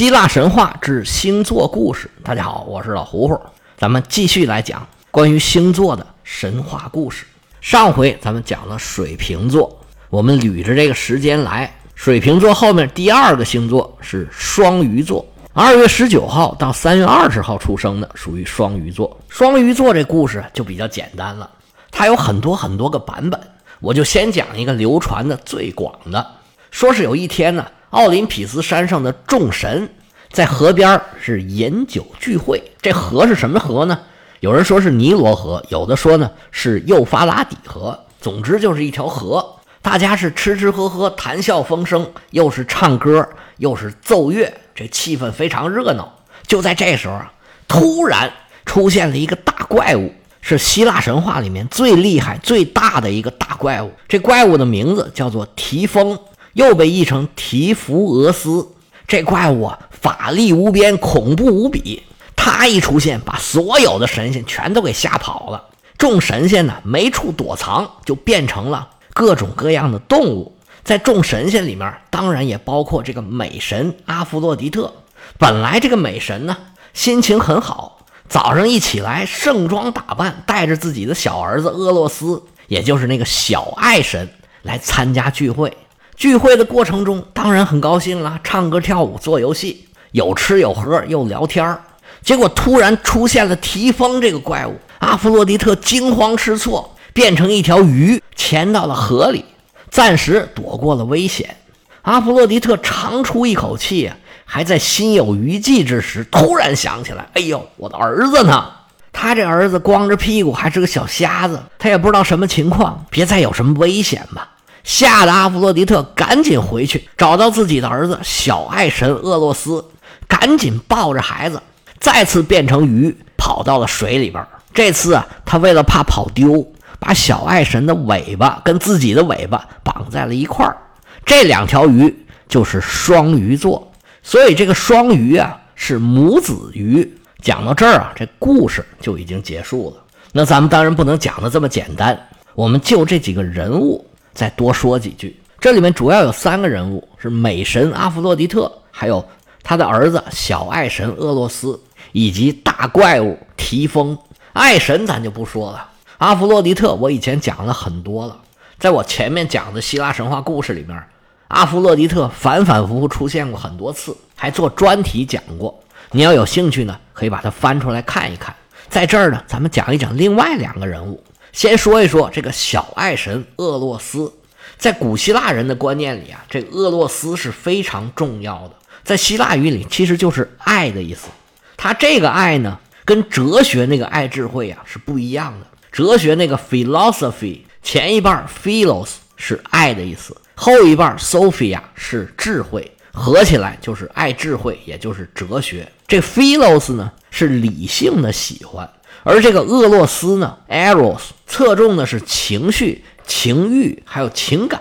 希腊神话之星座故事。大家好，我是老胡胡，咱们继续来讲关于星座的神话故事。上回咱们讲了水瓶座，我们捋着这个时间来，水瓶座后面第二个星座是双鱼座。二月十九号到三月二十号出生的属于双鱼座。双鱼座这故事就比较简单了，它有很多很多个版本，我就先讲一个流传的最广的。说是有一天呢，奥林匹斯山上的众神在河边是饮酒聚会。这河是什么河呢？有人说是尼罗河，有的说呢是幼发拉底河。总之就是一条河，大家是吃吃喝喝，谈笑风生，又是唱歌，又是奏乐。这气氛非常热闹。就在这时候啊，突然出现了一个大怪物，是希腊神话里面最厉害、最大的一个大怪物。这怪物的名字叫做提丰，又被译成提福俄斯。这怪物，法力无边，恐怖无比。他一出现，把所有的神仙全都给吓跑了。众神仙呢，没处躲藏，就变成了各种各样的动物。在众神仙里面，当然也包括这个美神阿弗洛狄特。本来这个美神呢，心情很好，早上一起来，盛装打扮，带着自己的小儿子俄洛斯，也就是那个小爱神，来参加聚会。聚会的过程中，当然很高兴了，唱歌跳舞，做游戏，有吃有喝，又聊天儿结果突然出现了提丰这个怪物，阿弗洛狄特惊慌失措，变成一条鱼，潜到了河里。暂时躲过了危险，阿弗洛狄特长出一口气，还在心有余悸之时，突然想起来：“哎呦，我的儿子呢？他这儿子光着屁股，还是个小瞎子，他也不知道什么情况，别再有什么危险吧。”吓得阿弗洛狄特赶紧回去找到自己的儿子小爱神厄洛斯，赶紧抱着孩子，再次变成鱼，跑到了水里边。这次啊，他为了怕跑丢。把小爱神的尾巴跟自己的尾巴绑在了一块儿，这两条鱼就是双鱼座，所以这个双鱼啊是母子鱼。讲到这儿啊，这故事就已经结束了。那咱们当然不能讲的这么简单，我们就这几个人物再多说几句。这里面主要有三个人物，是美神阿弗洛狄特，还有他的儿子小爱神厄洛斯，以及大怪物提丰。爱神咱就不说了。阿弗洛狄特，我以前讲了很多了，在我前面讲的希腊神话故事里面，阿弗洛狄特反反复复出现过很多次，还做专题讲过。你要有兴趣呢，可以把它翻出来看一看。在这儿呢，咱们讲一讲另外两个人物。先说一说这个小爱神厄洛斯，在古希腊人的观念里啊，这个厄洛斯是非常重要的，在希腊语里其实就是爱的意思。他这个爱呢，跟哲学那个爱智慧呀是不一样的。哲学那个 philosophy 前一半 philos 是爱的意思，后一半 sophia 是智慧，合起来就是爱智慧，也就是哲学。这 philos 呢是理性的喜欢，而这个厄洛斯呢 eros 侧重的是情绪、情欲还有情感，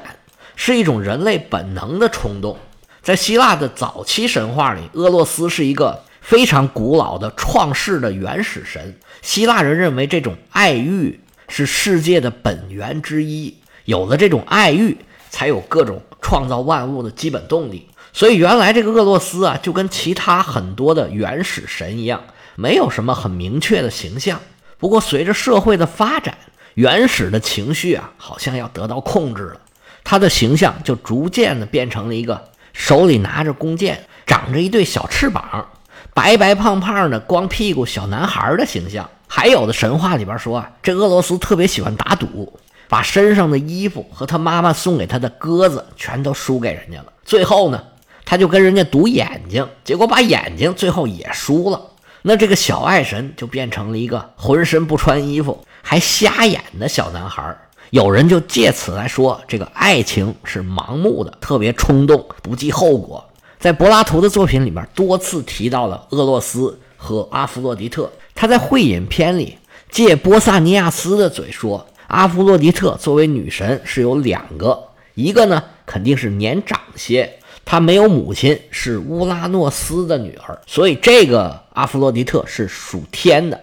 是一种人类本能的冲动。在希腊的早期神话里，厄洛斯是一个。非常古老的创世的原始神，希腊人认为这种爱欲是世界的本源之一，有了这种爱欲，才有各种创造万物的基本动力。所以原来这个厄洛斯啊，就跟其他很多的原始神一样，没有什么很明确的形象。不过随着社会的发展，原始的情绪啊，好像要得到控制了，他的形象就逐渐的变成了一个手里拿着弓箭，长着一对小翅膀。白白胖胖的光屁股小男孩的形象，还有的神话里边说啊，这俄罗斯特别喜欢打赌，把身上的衣服和他妈妈送给他的鸽子全都输给人家了。最后呢，他就跟人家赌眼睛，结果把眼睛最后也输了。那这个小爱神就变成了一个浑身不穿衣服还瞎眼的小男孩。有人就借此来说，这个爱情是盲目的，特别冲动，不计后果。在柏拉图的作品里面，多次提到了厄洛斯和阿弗洛狄特。他在《会饮篇》里借波萨尼亚斯的嘴说，阿弗洛狄特作为女神是有两个，一个呢肯定是年长些，她没有母亲，是乌拉诺斯的女儿，所以这个阿弗洛狄特是属天的；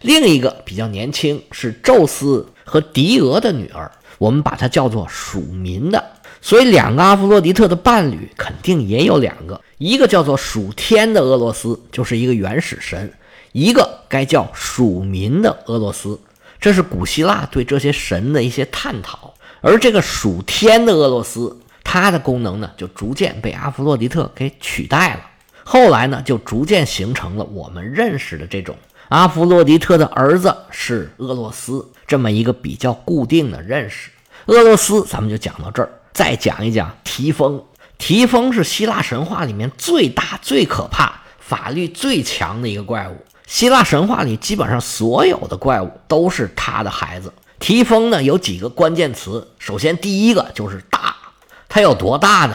另一个比较年轻，是宙斯和狄俄的女儿，我们把它叫做属民的。所以两个阿弗洛狄特的伴侣肯定也有两个，一个叫做属天的俄罗斯，就是一个原始神；一个该叫属民的俄罗斯。这是古希腊对这些神的一些探讨。而这个属天的俄罗斯，它的功能呢，就逐渐被阿弗洛狄特给取代了。后来呢，就逐渐形成了我们认识的这种阿弗洛狄特的儿子是俄罗斯这么一个比较固定的认识。俄罗斯，咱们就讲到这儿。再讲一讲提丰。提丰是希腊神话里面最大、最可怕、法律最强的一个怪物。希腊神话里基本上所有的怪物都是他的孩子。提丰呢有几个关键词，首先第一个就是大，它有多大呢？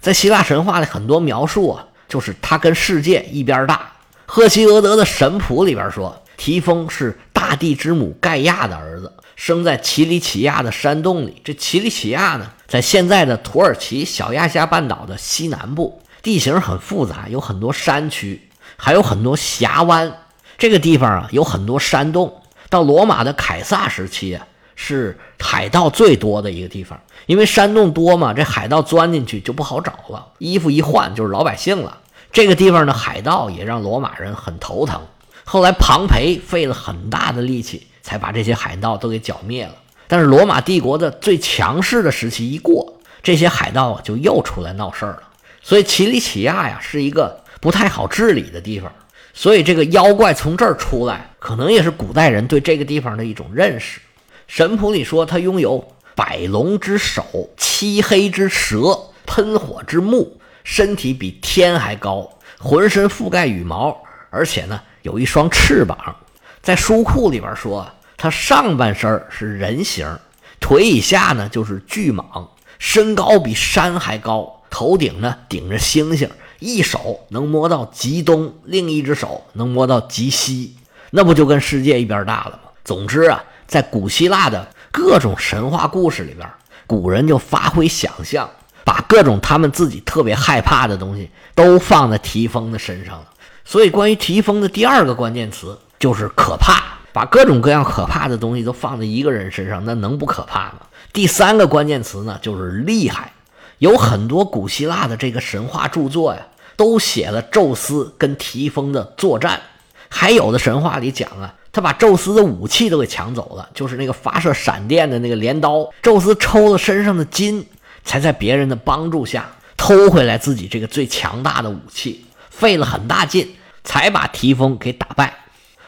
在希腊神话里很多描述啊，就是它跟世界一边大。赫西俄德的神谱里边说，提丰是大地之母盖亚的儿子。生在奇里乞亚的山洞里。这奇里乞亚呢，在现在的土耳其小亚细亚半岛的西南部，地形很复杂，有很多山区，还有很多峡湾。这个地方啊，有很多山洞。到罗马的凯撒时期啊，是海盗最多的一个地方，因为山洞多嘛，这海盗钻进去就不好找了，衣服一换就是老百姓了。这个地方的海盗也让罗马人很头疼。后来庞培费了很大的力气。才把这些海盗都给剿灭了。但是罗马帝国的最强势的时期一过，这些海盗就又出来闹事儿了。所以奇里乞亚呀是一个不太好治理的地方。所以这个妖怪从这儿出来，可能也是古代人对这个地方的一种认识。神谱里说，他拥有百龙之首、漆黑之舌、喷火之目，身体比天还高，浑身覆盖羽毛，而且呢有一双翅膀。在书库里边说，他上半身是人形，腿以下呢就是巨蟒，身高比山还高，头顶呢顶着星星，一手能摸到极东，另一只手能摸到极西，那不就跟世界一边大了吗？总之啊，在古希腊的各种神话故事里边，古人就发挥想象，把各种他们自己特别害怕的东西都放在提丰的身上了。所以，关于提丰的第二个关键词。就是可怕，把各种各样可怕的东西都放在一个人身上，那能不可怕吗？第三个关键词呢，就是厉害。有很多古希腊的这个神话著作呀，都写了宙斯跟提丰的作战。还有的神话里讲啊，他把宙斯的武器都给抢走了，就是那个发射闪电的那个镰刀。宙斯抽了身上的筋，才在别人的帮助下偷回来自己这个最强大的武器，费了很大劲才把提丰给打败。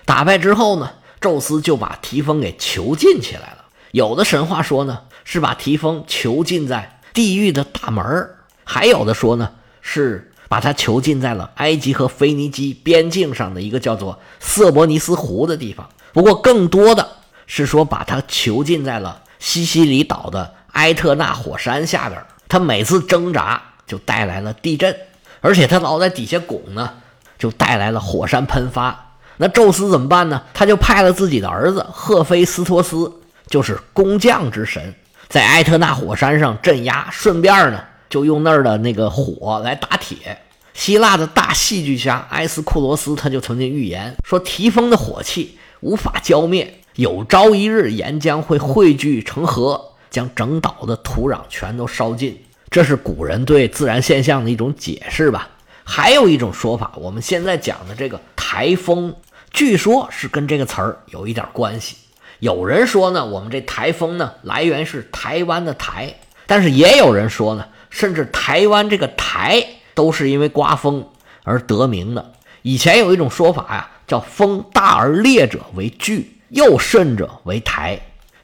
打败之后呢，宙斯就把提丰给囚禁起来了。有的神话说呢，是把提丰囚禁在地狱的大门；还有的说呢，是把他囚禁在了埃及和腓尼基边境上的一个叫做色伯尼斯湖的地方。不过，更多的是说把他囚禁在了西西里岛的埃特纳火山下边。他每次挣扎就带来了地震，而且他老在底下拱呢，就带来了火山喷发。那宙斯怎么办呢？他就派了自己的儿子赫菲斯托斯，就是工匠之神，在埃特纳火山上镇压，顺便呢就用那儿的那个火来打铁。希腊的大戏剧家埃斯库罗斯他就曾经预言说，提风的火气无法浇灭，有朝一日岩浆会汇聚成河，将整岛的土壤全都烧尽。这是古人对自然现象的一种解释吧。还有一种说法，我们现在讲的这个台风。据说是跟这个词儿有一点关系。有人说呢，我们这台风呢来源是台湾的台，但是也有人说呢，甚至台湾这个台都是因为刮风而得名的。以前有一种说法呀，叫风大而烈者为巨，又甚者为台。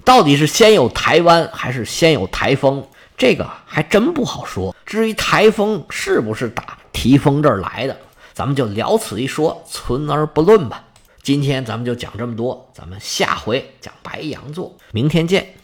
到底是先有台湾还是先有台风？这个还真不好说。至于台风是不是打提风这儿来的，咱们就了此一说，存而不论吧。今天咱们就讲这么多，咱们下回讲白羊座，明天见。